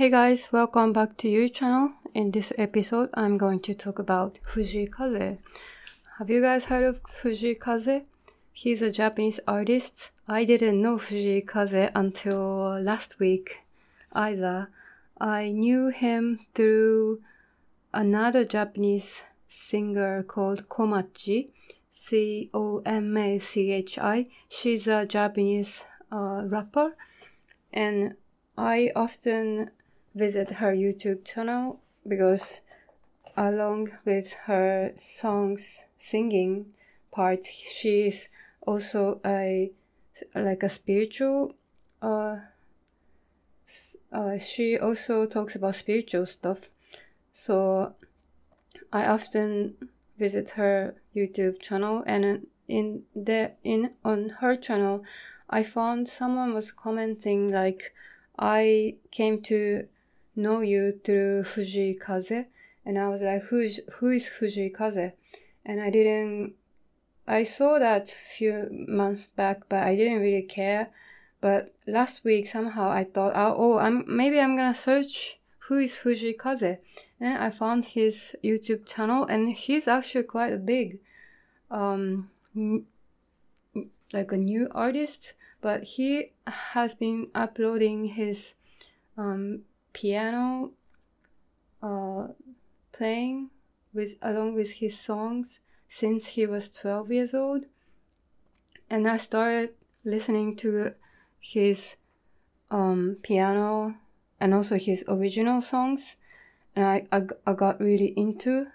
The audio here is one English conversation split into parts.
Hey guys, welcome back to your channel. In this episode, I'm going to talk about Fujii Kaze. Have you guys heard of Fujii Kaze? He's a Japanese artist. I didn't know Fujii Kaze until last week either. I knew him through another Japanese singer called Komachi, C O M A C H I. She's a Japanese uh, rapper, and I often visit her YouTube channel because along with her songs singing part she is also a like a spiritual uh, uh she also talks about spiritual stuff. So i often visit her youtube channel and in the in on her channel i found someone was commenting like i came to know you through Fujii Kaze. And I was like, Who's, who is Fujii Kaze? And I didn't, I saw that few months back, but I didn't really care. But last week somehow I thought, oh, oh I'm maybe I'm gonna search who is Fujii Kaze. And I found his YouTube channel, and he's actually quite a big, um, like a new artist. But he has been uploading his um, piano uh, playing with along with his songs since he was 12 years old. And i started listening to his um, piano and also his original songs. And I, I, I got really into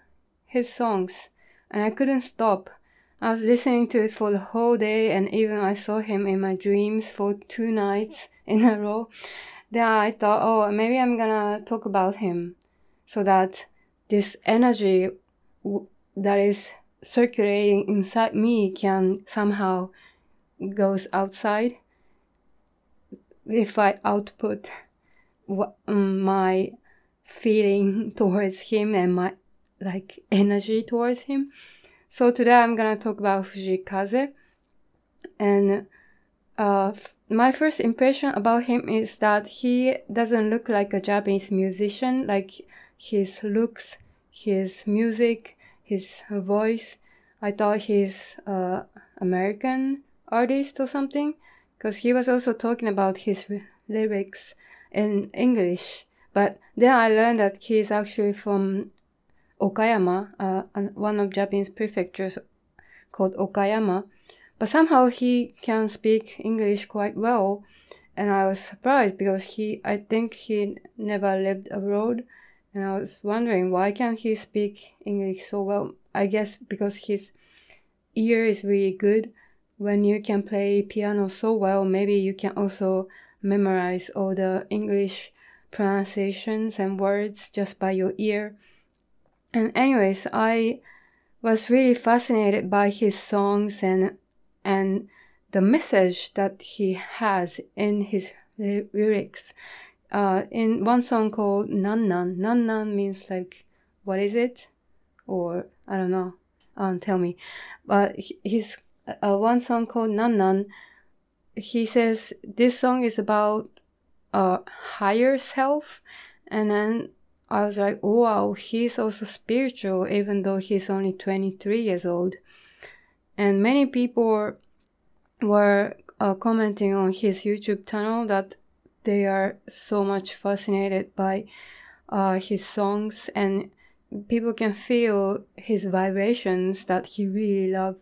his songs. And i couldn't stop. I was listening to it for the whole day and even i saw him in my dreams for two nights in a row then I thought, oh, maybe I'm gonna talk about him so that this energy w- that is circulating inside me can somehow goes outside if I output um, my feeling towards him and my like energy towards him. So today I'm gonna talk about Fujii Kaze and uh, my first impression about him is that he doesn't look like a Japanese musician, like his looks, his music, his voice. I thought he's uh, American artist or something, because he was also talking about his lyrics in English. But then I learned that he is actually from Okayama, uh, one of Japanese prefectures called Okayama but somehow he can speak English quite well, and I was surprised because he, I think he never lived abroad, and I was wondering why can't he speak English so well? I guess because his ear is really good. When you can play piano so well, maybe you can also memorize all the English pronunciations and words just by your ear. And anyways, I was really fascinated by his songs and and the message that he has in his lyrics. Uh, in one song called Nan Nan, Nan Nan means like, what is it? Or, I don't know, um, tell me. But his uh, one song called Nan Nan, he says this song is about a higher self. And then I was like, wow, he's also spiritual, even though he's only 23 years old and many people were uh, commenting on his YouTube channel that they are so much fascinated by uh, his songs. And people can feel his vibrations that he really loved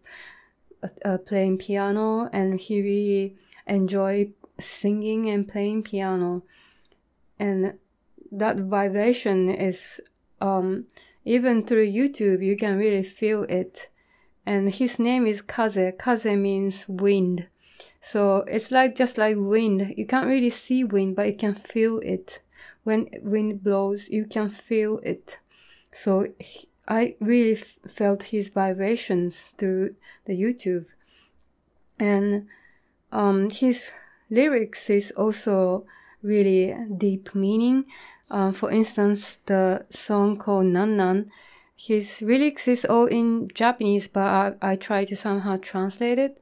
uh, playing piano. And he really enjoy singing and playing piano. And that vibration is um, even through youtube you can really feel it and his name is Kaze. Kaze means wind. So it's like just like wind. You can't really see wind, but you can feel it. When wind blows, you can feel it. So he, I really f- felt his vibrations through the YouTube. And um, his lyrics is also really deep meaning. Uh, for instance, the song called Nan Nan his lyrics is all in Japanese, but I, I try to somehow translate it.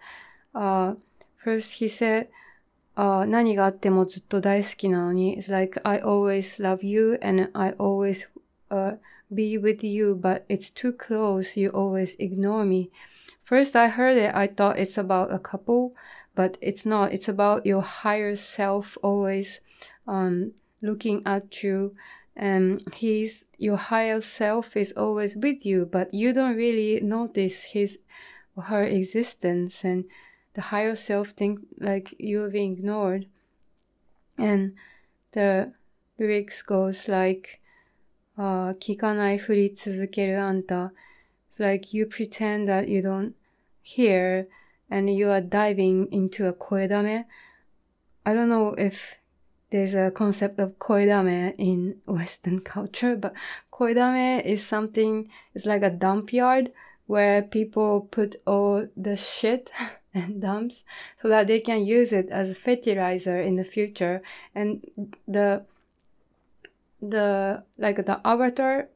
Uh, first, he said, uh, 何があってもずっと大好きなのに、it's like I always love you and I always、uh, be with you, but it's too close, you always ignore me. First I heard it, I thought it's about a couple, but it's not. It's about your higher self always um, looking at you and he's your higher self is always with you but you don't really notice his or her existence and the higher self think like you're being ignored and the lyrics goes like uh, 聞かないふり続けるあんた it's like you pretend that you don't hear and you are diving into a 声だめ I don't know if there's a concept of koedame in Western culture, but koedame is something, it's like a dump yard where people put all the shit and dumps so that they can use it as a fertilizer in the future. And the, the, like the avatar,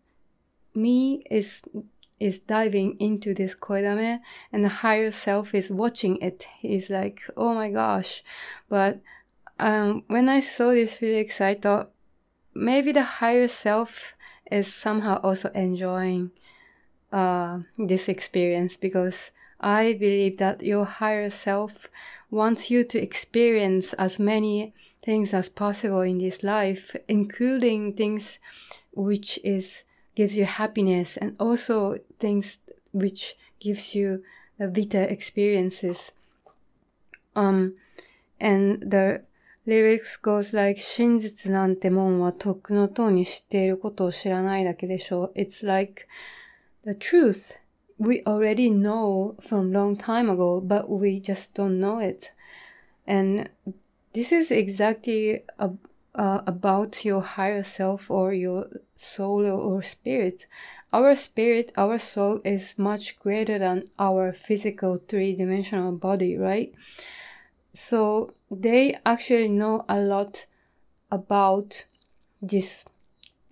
me is is diving into this koedame and the higher self is watching it. He's like, oh my gosh. But um, when I saw this lyrics, I thought maybe the higher self is somehow also enjoying uh, this experience because I believe that your higher self wants you to experience as many things as possible in this life, including things which is gives you happiness and also things which gives you bitter experiences. Um, and the lyrics goes like 真実なんてもんはとっくのとうに知っていることを知らないだけでしょう。It's like the truth we already know from long time ago, but we just don't know it. And this is exactly a, uh, about your higher self or your soul or spirit. Our spirit, our soul is much greater than our physical three dimensional body, right? So they actually know a lot about this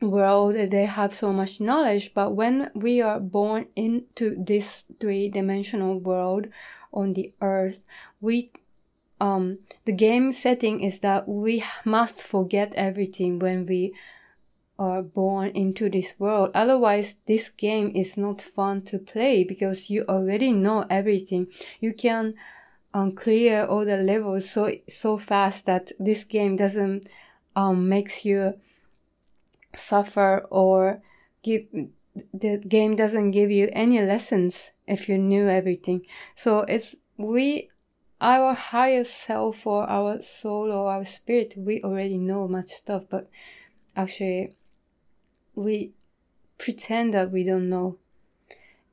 world. They have so much knowledge but when we are born into this three-dimensional world on the earth we um the game setting is that we must forget everything when we are born into this world. Otherwise this game is not fun to play because you already know everything. You can um, clear all the levels so so fast that this game doesn't um, makes you suffer or give the game doesn't give you any lessons if you knew everything. So it's we our higher self or our soul or our spirit we already know much stuff but actually we pretend that we don't know.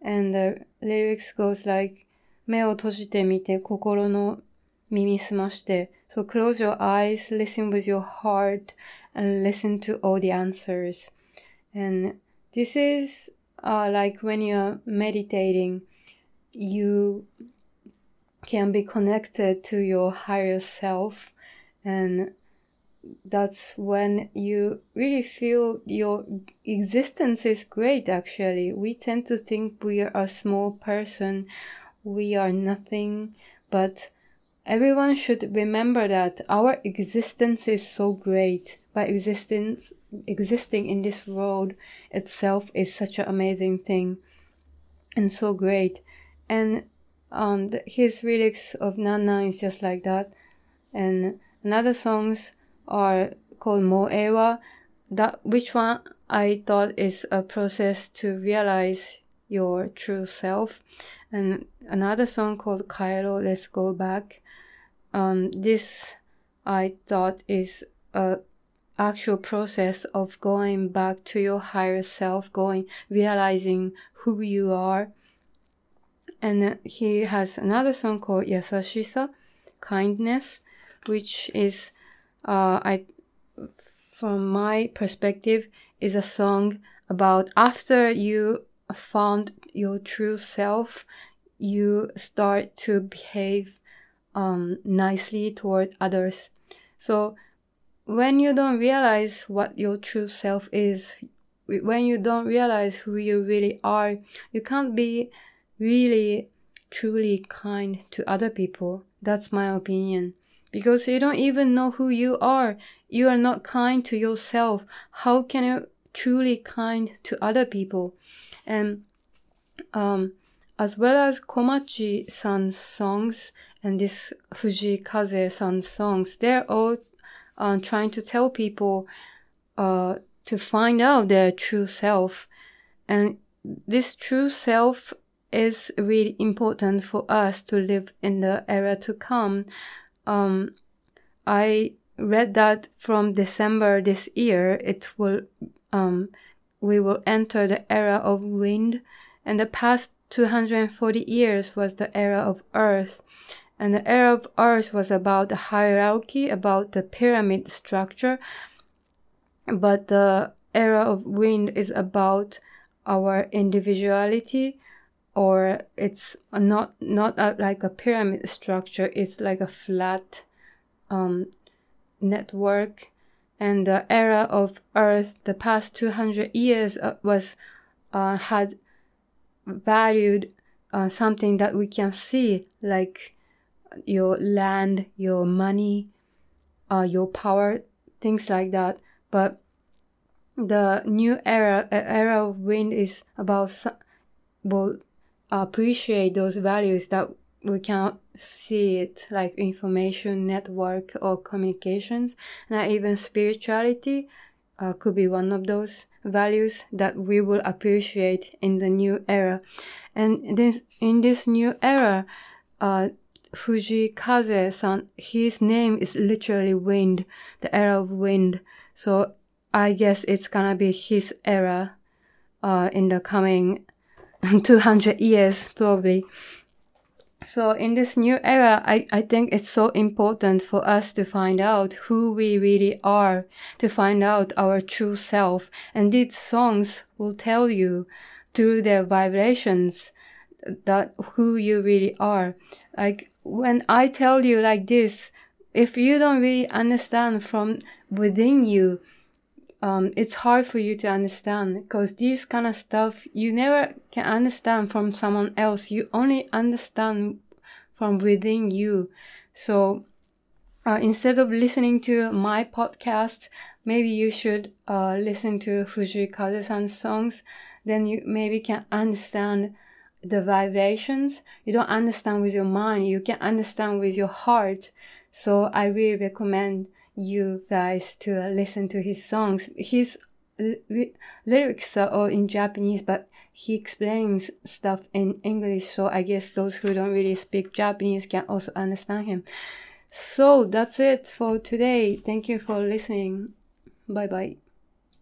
And the lyrics goes like 目を閉じてみて心の耳すまして。So close your eyes, listen with your heart, and listen to all the answers. And this is uh, like when you're meditating, you can be connected to your higher self and that's when you really feel your existence is great actually we tend to think we are a small person we are nothing, but everyone should remember that our existence is so great. By existence, existing in this world itself is such an amazing thing and so great. And um, the, his lyrics of Nana is just like that. And another songs are called Moeyo. That which one I thought is a process to realize your true self and another song called Kaerou, Let's Go Back. Um, this I thought is a actual process of going back to your higher self, going realizing who you are. And he has another song called Yasashisa, kindness, which is, uh, I, from my perspective, is a song about after you found your true self, you start to behave um, nicely toward others. So when you don't realize what your true self is, when you don't realize who you really are, you can't be really truly kind to other people. That's my opinion. because you don't even know who you are. You are not kind to yourself. How can you truly kind to other people? And um, as well as Komachi-san's songs and this Fujii Kaze-san's songs, they're all uh, trying to tell people uh, to find out their true self. And this true self is really important for us to live in the era to come. Um, I read that from December this year, it will, um, we will enter the era of wind, and the past 240 years was the era of earth. And the era of earth was about the hierarchy, about the pyramid structure. But the era of wind is about our individuality, or it's not not a, like a pyramid structure. It's like a flat um, network. And the era of Earth, the past 200 years, uh, was uh, had valued uh, something that we can see, like your land, your money, uh, your power, things like that. But the new era, era of wind, is about will appreciate those values that we cannot see it, like information network or communications, and even spirituality uh, could be one of those values that we will appreciate in the new era. And this in this new era, uh, Fujii Kaze-san, his name is literally wind, the era of wind. So I guess it's gonna be his era uh, in the coming 200 years, probably. So in this new era, I, I think it's so important for us to find out who we really are, to find out our true self. And these songs will tell you through their vibrations that who you really are. Like when I tell you like this, if you don't really understand from within you, um, it's hard for you to understand because these kind of stuff you never can understand from someone else. You only understand from within you. So uh, instead of listening to my podcast, maybe you should uh, listen to Fujii Kaze-san's songs. Then you maybe can understand the vibrations. You don't understand with your mind. You can understand with your heart. So I really recommend you guys to listen to his songs. His lyrics are all in Japanese, but he explains stuff in English, so I guess those who don't really speak Japanese can also understand him. So that's it for today. Thank you for listening. Bye bye.